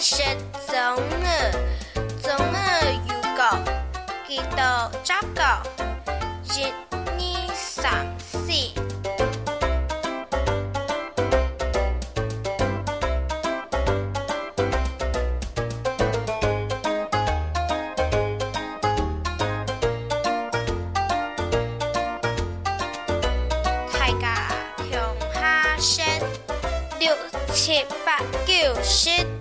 十中二，中二有个，几多十个，一、二、三、四。六七八九十。